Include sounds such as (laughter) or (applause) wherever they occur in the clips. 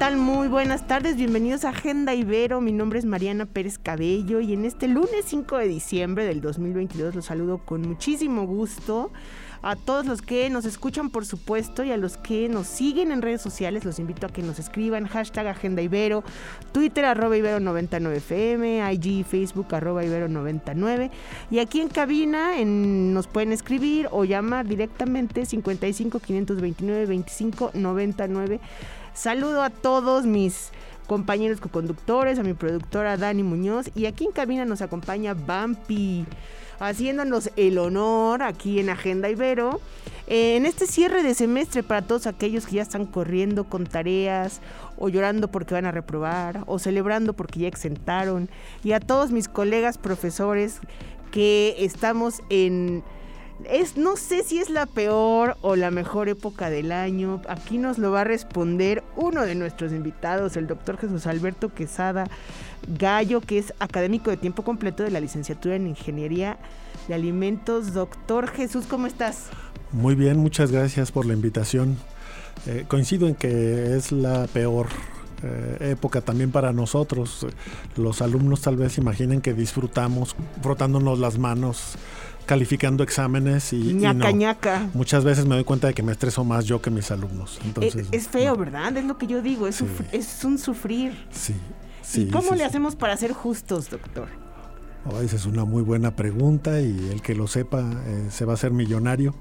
¿Qué tal? Muy buenas tardes, bienvenidos a Agenda Ibero. Mi nombre es Mariana Pérez Cabello y en este lunes 5 de diciembre del 2022 los saludo con muchísimo gusto. A todos los que nos escuchan, por supuesto, y a los que nos siguen en redes sociales, los invito a que nos escriban hashtag Agenda Ibero, Twitter arroba Ibero99FM, IG, Facebook arroba Ibero99. Y aquí en cabina nos pueden escribir o llamar directamente 55 529 25 99. Saludo a todos mis compañeros co-conductores, a mi productora Dani Muñoz y aquí en cabina nos acompaña Bampi haciéndonos el honor aquí en Agenda Ibero. Eh, en este cierre de semestre para todos aquellos que ya están corriendo con tareas o llorando porque van a reprobar o celebrando porque ya exentaron y a todos mis colegas profesores que estamos en es no sé si es la peor o la mejor época del año. Aquí nos lo va a responder uno de nuestros invitados, el doctor Jesús Alberto Quesada Gallo, que es académico de tiempo completo de la licenciatura en Ingeniería de Alimentos. Doctor Jesús, ¿cómo estás? Muy bien, muchas gracias por la invitación. Eh, coincido en que es la peor eh, época también para nosotros. Los alumnos tal vez imaginen que disfrutamos frotándonos las manos calificando exámenes y, ñaca, muchas veces me doy cuenta de que me estreso más yo que mis alumnos. Entonces, es, feo, ¿verdad? Es lo que yo digo, es, es un sufrir. Sí. ¿Y cómo le hacemos para ser justos, doctor? Oh, esa es una muy buena pregunta y el que lo sepa eh, se va a hacer millonario.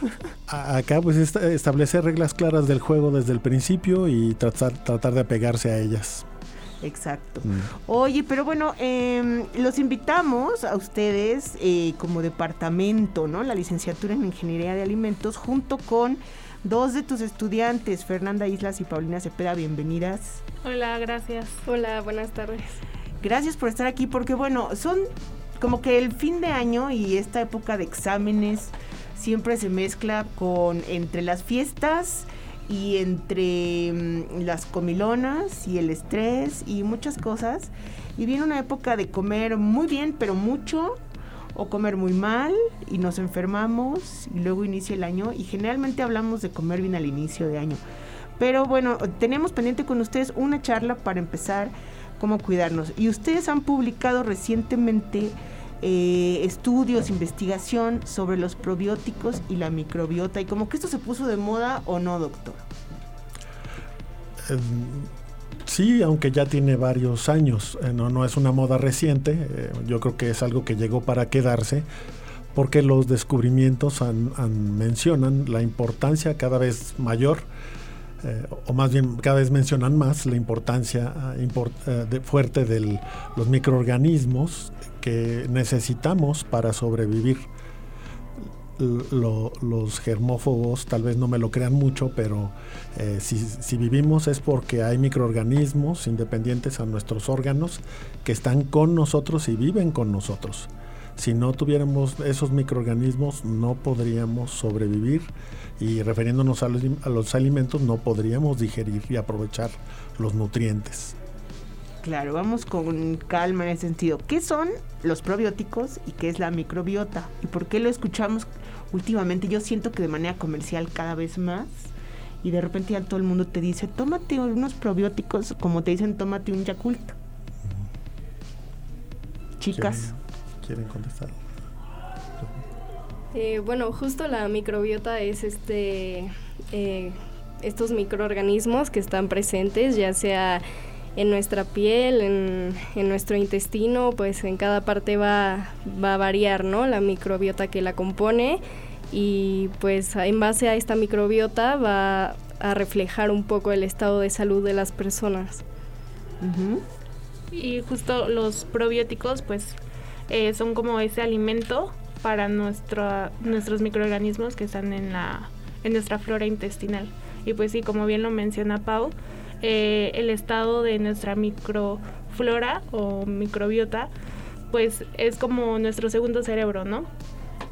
(laughs) acá pues establecer reglas claras del juego desde el principio y tratar, tratar de apegarse a ellas. Exacto. Mm. Oye, pero bueno, em, los invitamos a ustedes eh, como departamento, ¿no? La licenciatura en Ingeniería de Alimentos, junto con dos de tus estudiantes, Fernanda Islas y Paulina Cepeda, bienvenidas. Hola, gracias. Hola, buenas tardes. Gracias por estar aquí porque bueno, son como que el fin de año y esta época de exámenes siempre se mezcla con entre las fiestas y entre mm, las comilonas y el estrés y muchas cosas. Y viene una época de comer muy bien, pero mucho, o comer muy mal y nos enfermamos y luego inicia el año y generalmente hablamos de comer bien al inicio de año. Pero bueno, tenemos pendiente con ustedes una charla para empezar cómo cuidarnos. Y ustedes han publicado recientemente eh, estudios, investigación sobre los probióticos y la microbiota. Y como que esto se puso de moda o no, doctor. Em, sí, aunque ya tiene varios años, eh, no, no es una moda reciente, eh, yo creo que es algo que llegó para quedarse, porque los descubrimientos mencionan la importancia cada vez mayor, eh, o más bien cada vez mencionan más la importancia fuerte de los microorganismos que necesitamos para sobrevivir los germófobos tal vez no me lo crean mucho, pero eh, si, vivimos es porque hay microorganismos independientes a nuestros órganos que están con nosotros y viven con nosotros. Si no tuviéramos esos microorganismos no podríamos sobrevivir y refiriéndonos a los alimentos no podríamos digerir y aprovechar los nutrientes. Claro, vamos con calma en ese sentido. ¿Qué son los probióticos y qué es la microbiota? ¿Y por qué lo escuchamos últimamente? Yo siento que de manera comercial cada vez más y de repente ya todo el mundo te dice, tómate unos probióticos, como te dicen, tómate un Yakult. Chicas. ¿Quieren, contestar? Eh, bueno, justo la microbiota es este eh, estos microorganismos que están presentes, ya sea en nuestra piel, en, nuestro intestino, pues en cada parte va, va a variar, ¿no? La microbiota que la compone y pues en base a esta microbiota va a reflejar un poco el estado de salud de las personas. Y justo los probióticos pues eh, son como ese alimento para nuestro, nuestros microorganismos que están en, la, en nuestra flora intestinal. Y pues sí, como bien lo menciona Pau, eh, el estado de nuestra microflora o microbiota, pues es como nuestro segundo cerebro, ¿no?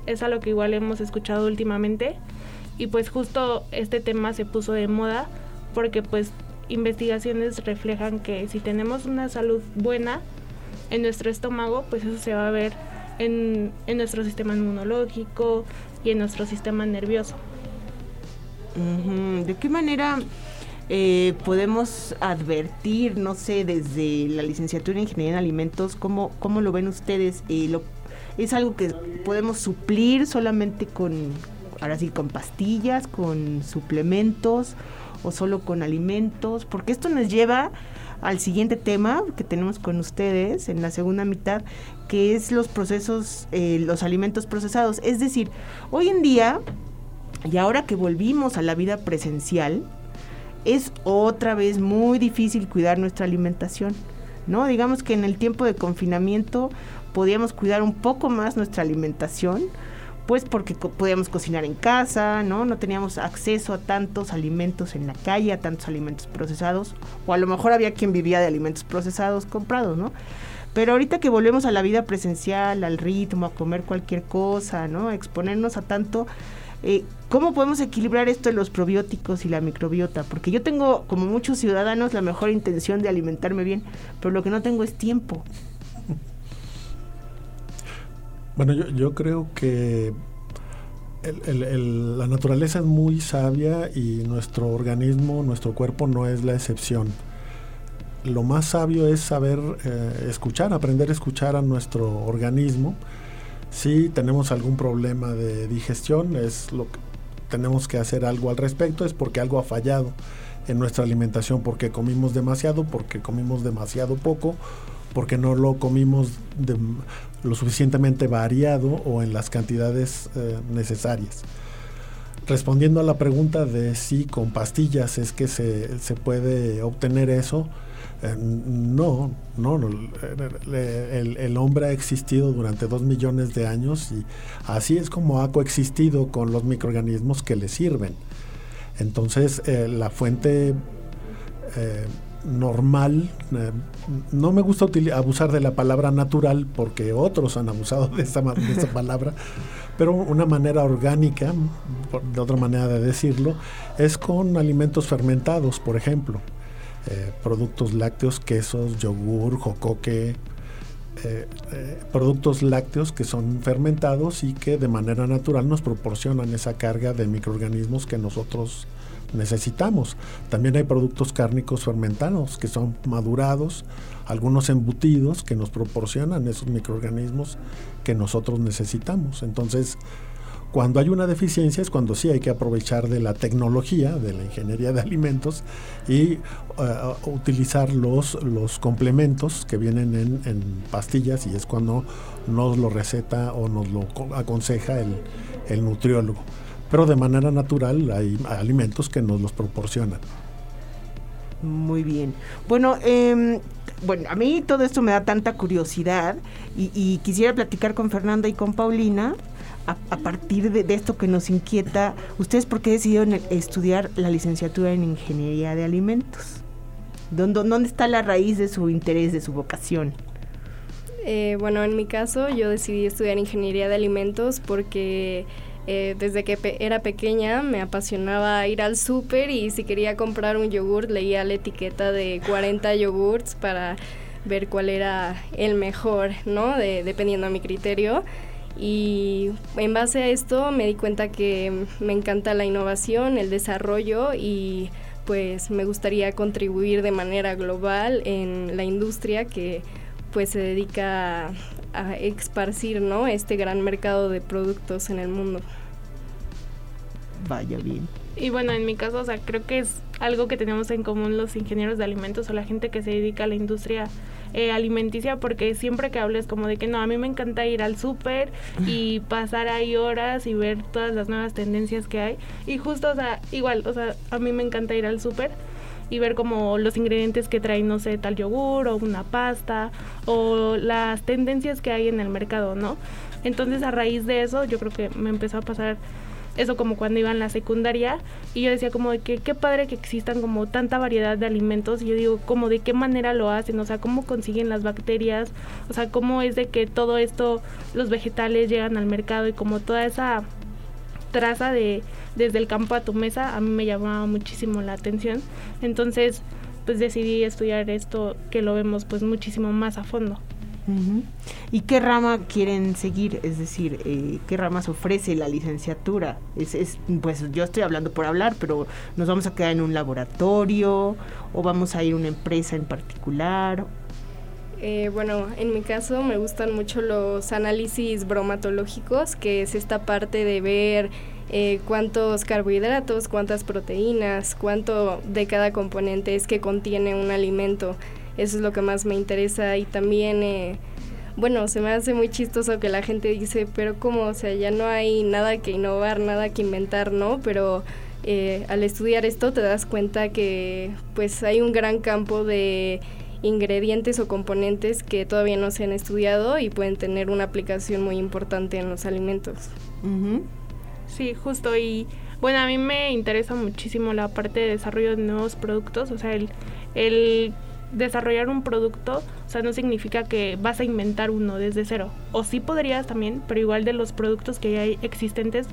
es algo que igual hemos escuchado últimamente y pues justo este tema se puso de moda porque pues investigaciones reflejan que si tenemos una salud buena en nuestro estómago, pues eso se va a ver en, en nuestro sistema inmunológico y en nuestro sistema nervioso. ¿De qué manera eh, podemos advertir, no sé, desde la licenciatura en Ingeniería en Alimentos, cómo, cómo lo ven ustedes? Eh, lo, ¿Es algo que podemos suplir solamente con, ahora sí, con pastillas, con suplementos o solo con alimentos? Porque esto nos lleva al siguiente tema que tenemos con ustedes en la segunda mitad, que es los procesos, eh, los alimentos procesados. Es decir, hoy en día, y ahora que volvimos a la vida presencial, es otra vez muy difícil cuidar nuestra alimentación. ¿No? Digamos que en el tiempo de confinamiento podíamos cuidar un poco más nuestra alimentación, pues porque podíamos cocinar en casa, ¿no? No teníamos acceso a tantos alimentos en la calle, a tantos alimentos procesados, o a lo mejor había quien vivía de alimentos procesados comprados, ¿no? Pero ahorita que volvemos a la vida presencial, al ritmo, a comer cualquier cosa, ¿no? A exponernos a tanto, eh, ¿cómo podemos equilibrar esto de los probióticos y la microbiota? Porque yo tengo, como muchos ciudadanos, la mejor intención de alimentarme bien, pero lo que no tengo es tiempo. Bueno, yo, yo creo que la naturaleza es muy sabia y nuestro organismo, nuestro cuerpo no es la excepción. Lo más sabio es saber eh, escuchar, aprender a escuchar a nuestro organismo. Si tenemos algún problema de digestión, es lo que tenemos que hacer algo al respecto, es porque algo ha fallado en nuestra alimentación, porque comimos demasiado, porque comimos demasiado poco, porque no lo comimos de, lo suficientemente variado o en las cantidades eh, necesarias. Respondiendo a la pregunta de si con pastillas es que se, puede obtener eso, eh, no, no, el, el, hombre ha existido durante dos millones de años y así es como ha coexistido con los microorganismos que le sirven. Entonces, eh, la fuente normal. Eh, no me gusta abusar de la palabra natural porque otros han abusado de esa, palabra, pero una manera orgánica, de otra manera de decirlo, es con alimentos fermentados, por ejemplo. Eh, productos lácteos, quesos, yogur, jocoque, eh, productos lácteos que son fermentados y que de manera natural nos proporcionan esa carga de microorganismos que nosotros necesitamos. También hay productos cárnicos fermentados que son madurados, algunos embutidos que nos proporcionan esos microorganismos que nosotros necesitamos. Entonces, cuando hay una deficiencia es cuando sí hay que aprovechar de la tecnología, de la ingeniería de alimentos y uh, utilizar los, los complementos que vienen en, pastillas y es cuando nos lo receta o nos lo aconseja el nutriólogo pero de manera natural hay alimentos que nos los proporcionan. Muy bien. Bueno, em, bueno, a mí todo esto me da tanta curiosidad y, quisiera platicar con Fernanda y con Paulina a, partir de, esto que nos inquieta. ¿Ustedes por qué decidieron estudiar la licenciatura en Ingeniería de Alimentos? ¿Dónde, dónde está la raíz de su interés, de su vocación? Eh, bueno, en mi caso yo decidí estudiar Ingeniería de Alimentos porque eh, desde que era pequeña me apasionaba ir al súper y si quería comprar un yogur leía la etiqueta de 40 yogurts para ver cuál era el mejor, ¿no? dependiendo a mi criterio. Y en base a esto me di cuenta que me encanta la innovación, el desarrollo y pues me gustaría contribuir de manera global en la industria que pues se dedica a esparcir ¿no? este gran mercado de productos en el mundo. Vaya bien. Y bueno, en mi caso, o sea, creo que es algo que tenemos en común los ingenieros de alimentos o la gente que se dedica a la industria eh, alimenticia, porque siempre que hables como de que no, a mí me encanta ir al súper y (laughs) pasar ahí horas y ver todas las nuevas tendencias que hay. Y justo, o sea, igual, o sea, a mí me encanta ir al súper y ver como los ingredientes que trae, no sé, tal yogur o una pasta o las tendencias que hay en el mercado, ¿no? Entonces a raíz de eso yo creo que me empezó a pasar eso como cuando iba en la secundaria y yo decía como de que qué padre que existan como tanta variedad de alimentos y yo digo como de qué manera lo hacen, o sea, cómo consiguen las bacterias, o sea, cómo es de que todo esto, los vegetales llegan al mercado y como toda esa traza de desde el campo a tu mesa a mí me llamaba muchísimo la atención. Entonces, pues decidí estudiar esto que lo vemos pues muchísimo más a fondo. ¿Y qué rama quieren seguir? Es decir, eh, ¿qué ramas ofrece la licenciatura? Es, es, pues yo estoy hablando por hablar, pero nos vamos a quedar en un laboratorio o vamos a ir a una empresa en particular. Eh, bueno, en mi caso me gustan mucho los análisis bromatológicos, que es esta parte de ver eh, cuántos carbohidratos, cuántas proteínas, cuánto de cada componente es que contiene un alimento. Eso es lo que más me interesa y también, eh, bueno, se me hace muy chistoso que la gente dice, pero como, o sea, ya no hay nada que innovar, nada que inventar, ¿no? Pero eh, al estudiar esto te das cuenta que pues hay un gran campo de ingredientes o componentes que todavía no se han estudiado y pueden tener una aplicación muy importante en los alimentos. Sí, justo y bueno, a mí me interesa muchísimo la parte de desarrollo de nuevos productos, o sea, el, el desarrollar un producto, o sea, no significa que vas a inventar uno desde cero. O sí podrías también, pero igual de los productos que ya hay existentes,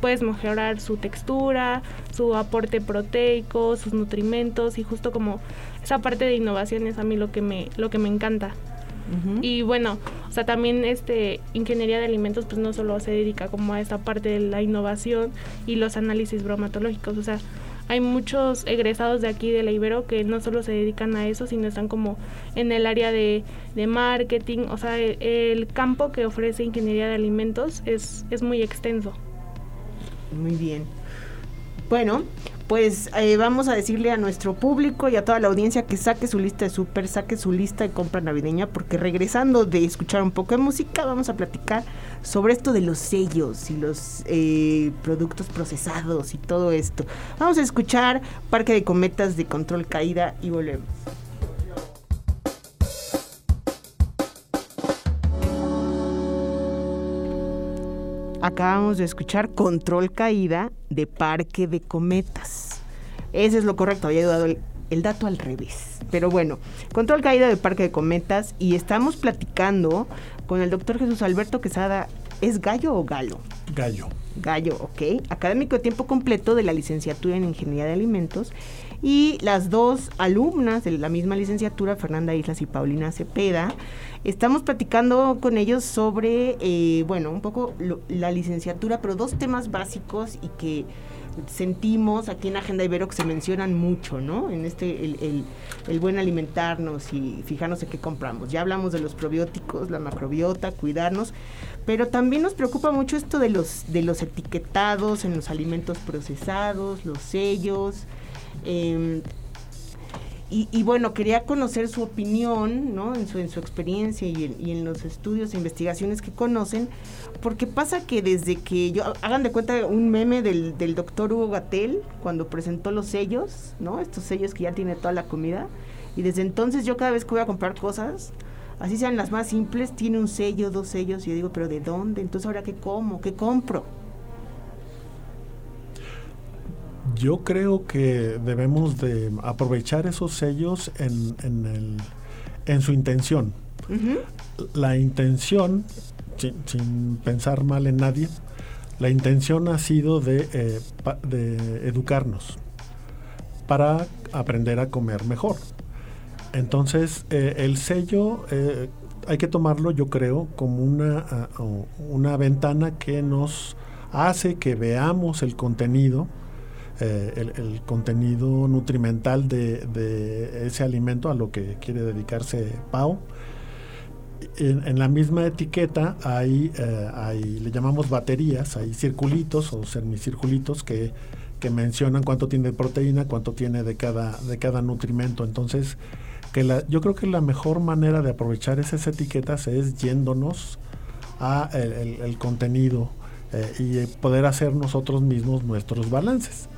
puedes mejorar su textura, su aporte proteico, sus nutrimentos y justo como esa parte de innovación es a mí lo que me, lo que me encanta. Y bueno, o sea, también este ingeniería de alimentos pues no solo se dedica como a esta parte de la innovación y los análisis bromatológicos, o sea, hay muchos egresados de aquí de la Ibero que no solo se dedican a eso, sino están como en el área de, marketing, o sea, el, el, campo que ofrece ingeniería de alimentos es, es muy extenso. Muy bien. Bueno, pues eh, vamos a decirle a nuestro público y a toda la audiencia que saque su lista de súper, saque su lista de compra navideña, porque regresando de escuchar un poco de música, vamos a platicar sobre esto de los sellos y los eh, productos procesados y todo esto. Vamos a escuchar Parque de Cometas de Control Caída y volvemos. Acabamos de escuchar Control Caída de Parque de Cometas. Ese es lo correcto, había dado el, dato al revés. Pero bueno, Control Caída de Parque de Cometas y estamos platicando con el doctor Jesús Alberto Quesada. ¿Es gallo o galo? Gallo. Gallo, ok. Académico de tiempo completo de la licenciatura en Ingeniería de Alimentos. Y las dos alumnas de la misma licenciatura, Fernanda Islas y Paulina Cepeda, Estamos platicando con ellos sobre, eh, bueno, un poco la licenciatura, pero dos temas básicos y que sentimos aquí en Agenda Ibero que se mencionan mucho, ¿no? En este, el, el, buen alimentarnos y fijarnos en qué compramos. Ya hablamos de los probióticos, la macrobiota, cuidarnos, pero también nos preocupa mucho esto de los, de los etiquetados en los alimentos procesados, los sellos. Eh, y, bueno, quería conocer su opinión, ¿no? En su, en su experiencia y en, los estudios e investigaciones que conocen, porque pasa que desde que yo, hagan de cuenta un meme del, del doctor Hugo Gatel, cuando presentó los sellos, ¿no? Estos sellos que ya tiene toda la comida, y desde entonces yo cada vez que voy a comprar cosas, así sean las más simples, tiene un sello, dos sellos, y yo digo, pero ¿de dónde? Entonces ahora qué como, qué compro. Yo creo que debemos de aprovechar esos sellos en, su intención. La intención, sin, pensar mal en nadie, la intención ha sido de, eh, de educarnos para aprender a comer mejor. Entonces, eh, el sello eh, hay que tomarlo, yo creo, como una, una ventana que nos hace que veamos el contenido, eh, el, contenido nutrimental de, ese alimento a lo que quiere dedicarse Pau. En, la misma etiqueta hay, eh, hay, le llamamos baterías, hay circulitos o semicirculitos que, que mencionan cuánto tiene de proteína, cuánto tiene de cada, de cada nutrimento. Entonces, que la, yo creo que la mejor manera de aprovechar esas etiquetas es yéndonos a el contenido eh, y poder hacer nosotros mismos nuestros balances.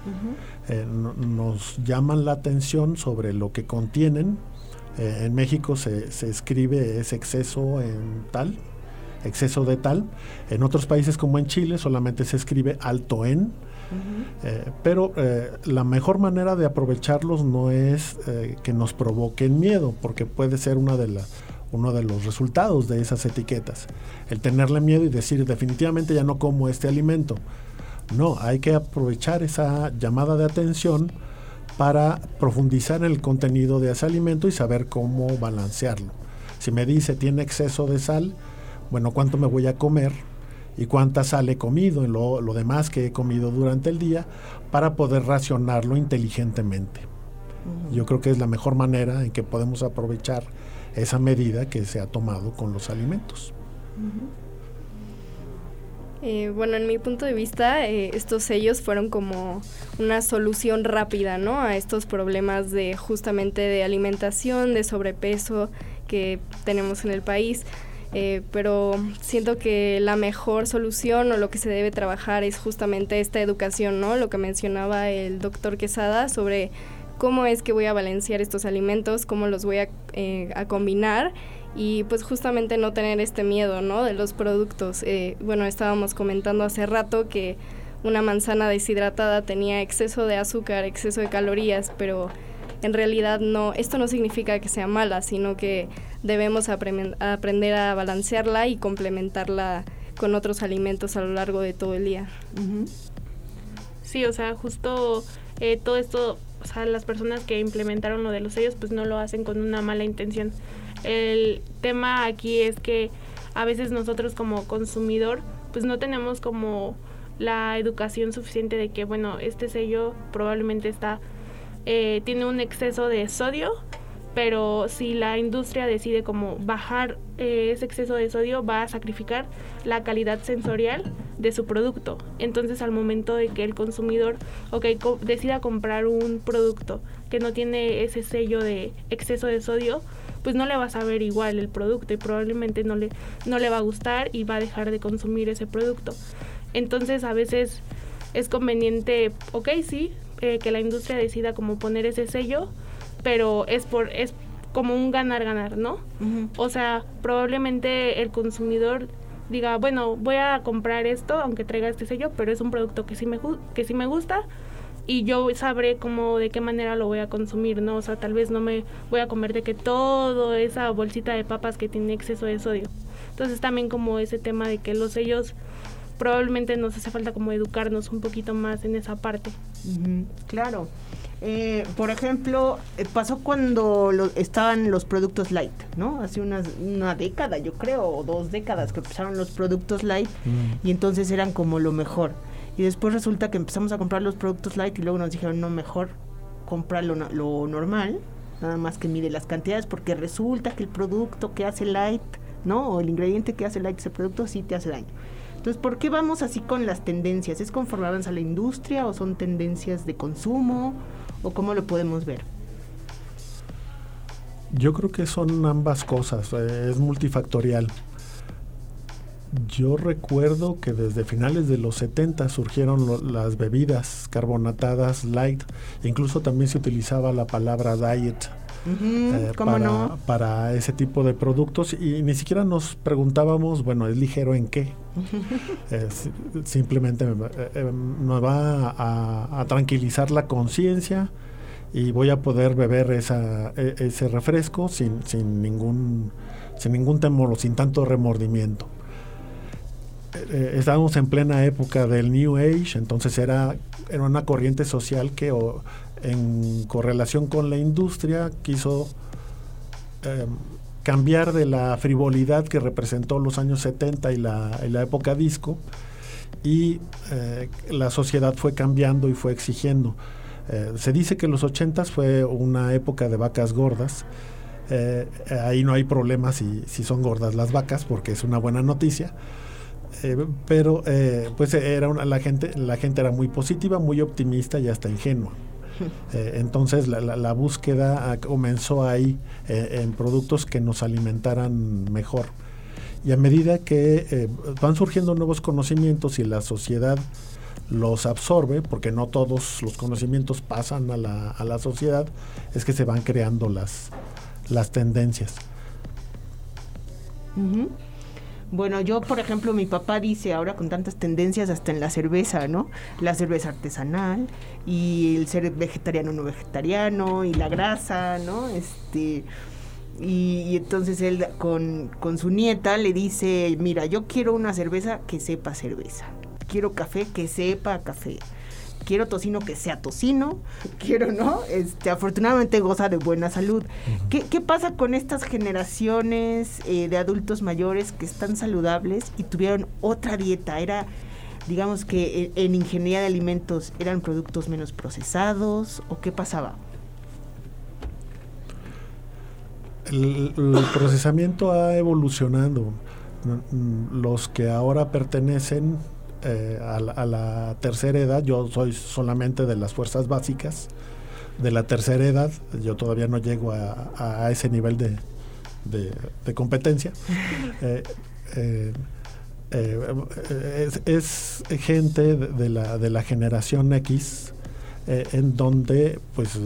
Eh, nos llaman la atención sobre lo que contienen. Eh, en México se, se, escribe ese exceso en tal exceso de tal. En otros países como en Chile solamente se escribe alto en. Eh, pero eh, la mejor manera de aprovecharlos no es eh, que nos provoquen miedo, porque puede ser una de uno de los resultados de esas etiquetas. El tenerle miedo y decir definitivamente ya no como este alimento. No, hay que aprovechar esa llamada de atención para profundizar en el contenido de ese alimento y saber cómo balancearlo. Si me dice tiene exceso de sal, bueno, ¿cuánto me voy a comer? y cuánta sal he comido, en lo, demás que he comido durante el día, para poder racionarlo inteligentemente. Yo creo que es la mejor manera en que podemos aprovechar esa medida que se ha tomado con los alimentos. Eh, bueno, en mi punto de vista, eh, estos sellos fueron como una solución rápida, ¿no? A estos problemas de justamente de alimentación, de sobrepeso que tenemos en el país. Eh, pero siento que la mejor solución o lo que se debe trabajar es justamente esta educación, ¿no? Lo que mencionaba el doctor Quesada sobre cómo es que voy a balancear estos alimentos, cómo los voy a, eh, a combinar y pues justamente no tener este miedo, ¿no? De los productos. Eh, bueno, estábamos comentando hace rato que una manzana deshidratada tenía exceso de azúcar, exceso de calorías, pero en realidad no, esto no significa que sea mala, sino que debemos aprender a balancearla y complementarla con otros alimentos a lo largo de todo el día. Sí, o sea, justo eh, todo esto, o sea, las personas que implementaron lo de los sellos, pues no lo hacen con una mala intención. El tema aquí es que a veces nosotros como consumidor, pues no tenemos como la educación suficiente de que, bueno, este sello probablemente está eh, tiene un exceso de sodio, pero si la industria decide como bajar eh, ese exceso de sodio, va a sacrificar la calidad sensorial de su producto. Entonces al momento de que el consumidor okay, decida comprar un producto que no tiene ese sello de exceso de sodio, pues no le va a saber igual el producto y probablemente no le, no le va a gustar y va a dejar de consumir ese producto. Entonces a veces es conveniente, ok, sí, eh, que la industria decida como poner ese sello, pero es por es como un ganar ganar, ¿no? O sea, probablemente el consumidor diga, bueno, voy a comprar esto aunque traiga este sello, pero es un producto que sí me que sí me gusta y yo sabré cómo de qué manera lo voy a consumir, ¿no? O sea, tal vez no me voy a comer de que todo esa bolsita de papas que tiene exceso de sodio. Entonces también como ese tema de que los sellos probablemente nos hace falta como educarnos un poquito más en esa parte. Claro. Eh, por ejemplo, eh, pasó cuando estaban los productos light, ¿no? Hace una, una década, yo creo, o dos décadas que empezaron los productos light mm. y entonces eran como lo mejor. Y después resulta que empezamos a comprar los productos light y luego nos dijeron, no, mejor comprar lo, lo normal, nada más que mide las cantidades, porque resulta que el producto que hace light, ¿no? O el ingrediente que hace light ese producto sí te hace daño. Entonces, ¿por qué vamos así con las tendencias? ¿Es conforme avanza la industria o son tendencias de consumo o cómo lo podemos ver? Yo creo que son ambas cosas, eh, es multifactorial. Yo recuerdo que desde finales de los 70 surgieron las bebidas carbonatadas light, incluso también se utilizaba la palabra diet eh, para, ese tipo de productos y ni siquiera nos preguntábamos, bueno, ¿es ligero en qué? (laughs) simplemente me, eh, eh, va a, tranquilizar la conciencia y voy a poder beber esa, e, ese refresco sin, sin, ningún, sin ningún temor o sin tanto remordimiento. estábamos en plena época del New Age, entonces era, era una corriente social que en correlación con la industria, quiso em, cambiar de la frivolidad que representó los años 70 y la, época disco, y eh, la sociedad fue cambiando y fue exigiendo. Eh, se dice que los 80 fue una época de vacas gordas. Eh, ahí no hay problema si, si, son gordas las vacas, porque es una buena noticia. pero pues era la gente la gente era muy positiva, muy optimista y hasta ingenua. (laughs) Eh, entonces la, búsqueda comenzó ahí eh, en productos que nos alimentaran mejor. Y a medida que eh, van surgiendo nuevos conocimientos y la sociedad los absorbe, porque no todos los conocimientos pasan a la, sociedad, es que se van creando las, las tendencias. Bueno, yo, por ejemplo, mi papá dice ahora con tantas tendencias hasta en la cerveza, ¿no? La cerveza artesanal y el ser vegetariano no vegetariano y la grasa, ¿no? Este y, entonces él con, con su nieta le dice, mira, yo quiero una cerveza que sepa cerveza, quiero café que sepa café quiero tocino que sea tocino, (laughs) quiero, ¿no? Este, afortunadamente goza de buena salud. ¿Qué, pasa con estas generaciones eh, de adultos mayores que están saludables y tuvieron otra dieta? Era, digamos que en, ingeniería de alimentos, ¿eran productos menos procesados o qué pasaba? el, procesamiento ha evolucionado. Los que ahora pertenecen eh, a, la, tercera edad, yo soy solamente de las fuerzas básicas, de la tercera edad, yo todavía no llego a, ese nivel de, de, competencia. (laughs) Eh, eh, es, gente de la, de la generación X en donde pues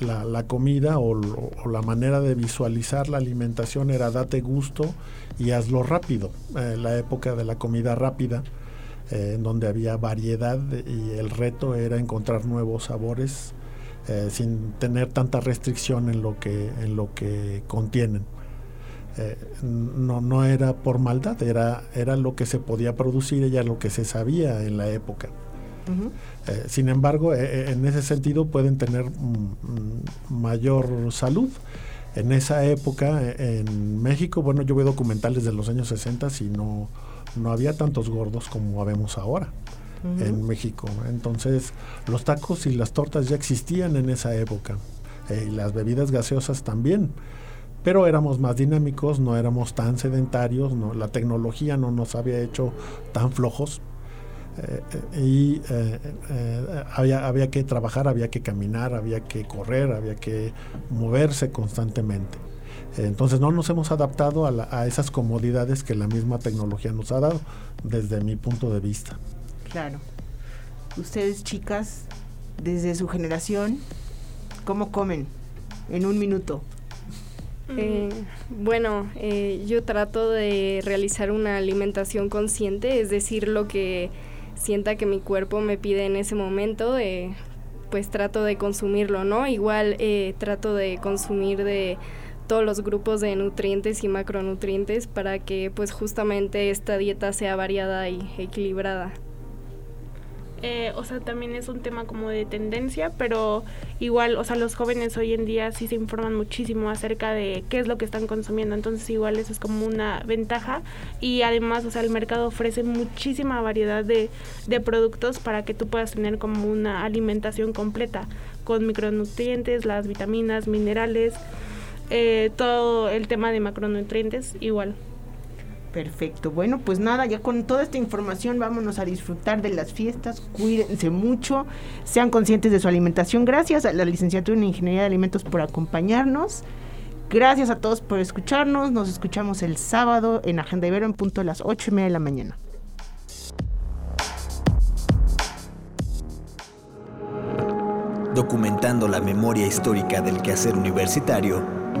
la, comida o, la manera de visualizar la alimentación era date gusto y hazlo rápido. la época de la comida rápida eh, en donde había variedad y el reto era encontrar nuevos sabores eh, sin tener tanta restricción en lo que, en lo que contienen. Eh, no, no era por maldad, era, era lo que se podía producir y era lo que se sabía en la época. sin embargo, en ese sentido pueden tener mayor salud. En esa época, en México, bueno, yo veo documentales de los años 60 y no, no había tantos gordos como vemos ahora en México. Entonces, los tacos y las tortas ya existían en esa época. Eh, y las bebidas gaseosas también. Pero éramos más dinámicos, no éramos tan sedentarios, no, la tecnología no nos había hecho tan flojos. Eh, eh, y había, había que trabajar, había que caminar, había que correr, había que moverse constantemente. Entonces no nos hemos adaptado a, esas comodidades que la misma tecnología nos ha dado, desde mi punto de vista. Claro. Ustedes, chicas, desde su generación, ¿cómo comen? En un minuto. Eh, bueno, eh, yo trato de realizar una alimentación consciente, es decir, lo que sienta que mi cuerpo me pide en ese momento, eh, pues trato de consumirlo, ¿no? Igual trato de consumir de todos los grupos de nutrientes y macronutrientes para que pues justamente esta dieta sea variada y equilibrada. Eh, o sea, también es un tema como de tendencia, pero igual, o sea, los jóvenes hoy en día sí se informan muchísimo acerca de qué es lo que están consumiendo, entonces igual eso es como una ventaja y además, o sea, el mercado ofrece muchísima variedad de, de productos para que tú puedas tener como una alimentación completa con micronutrientes, las vitaminas, minerales, eh, todo el tema de macronutrientes igual. Perfecto. Bueno, pues nada, ya con toda esta información vámonos a disfrutar de las fiestas. Cuídense mucho, sean conscientes de su alimentación. Gracias a la licenciatura en Ingeniería de Alimentos por acompañarnos. Gracias a todos por escucharnos. Nos escuchamos el sábado en Agenda Ibero en punto a las 8 y media de la mañana. Documentando la memoria histórica del quehacer universitario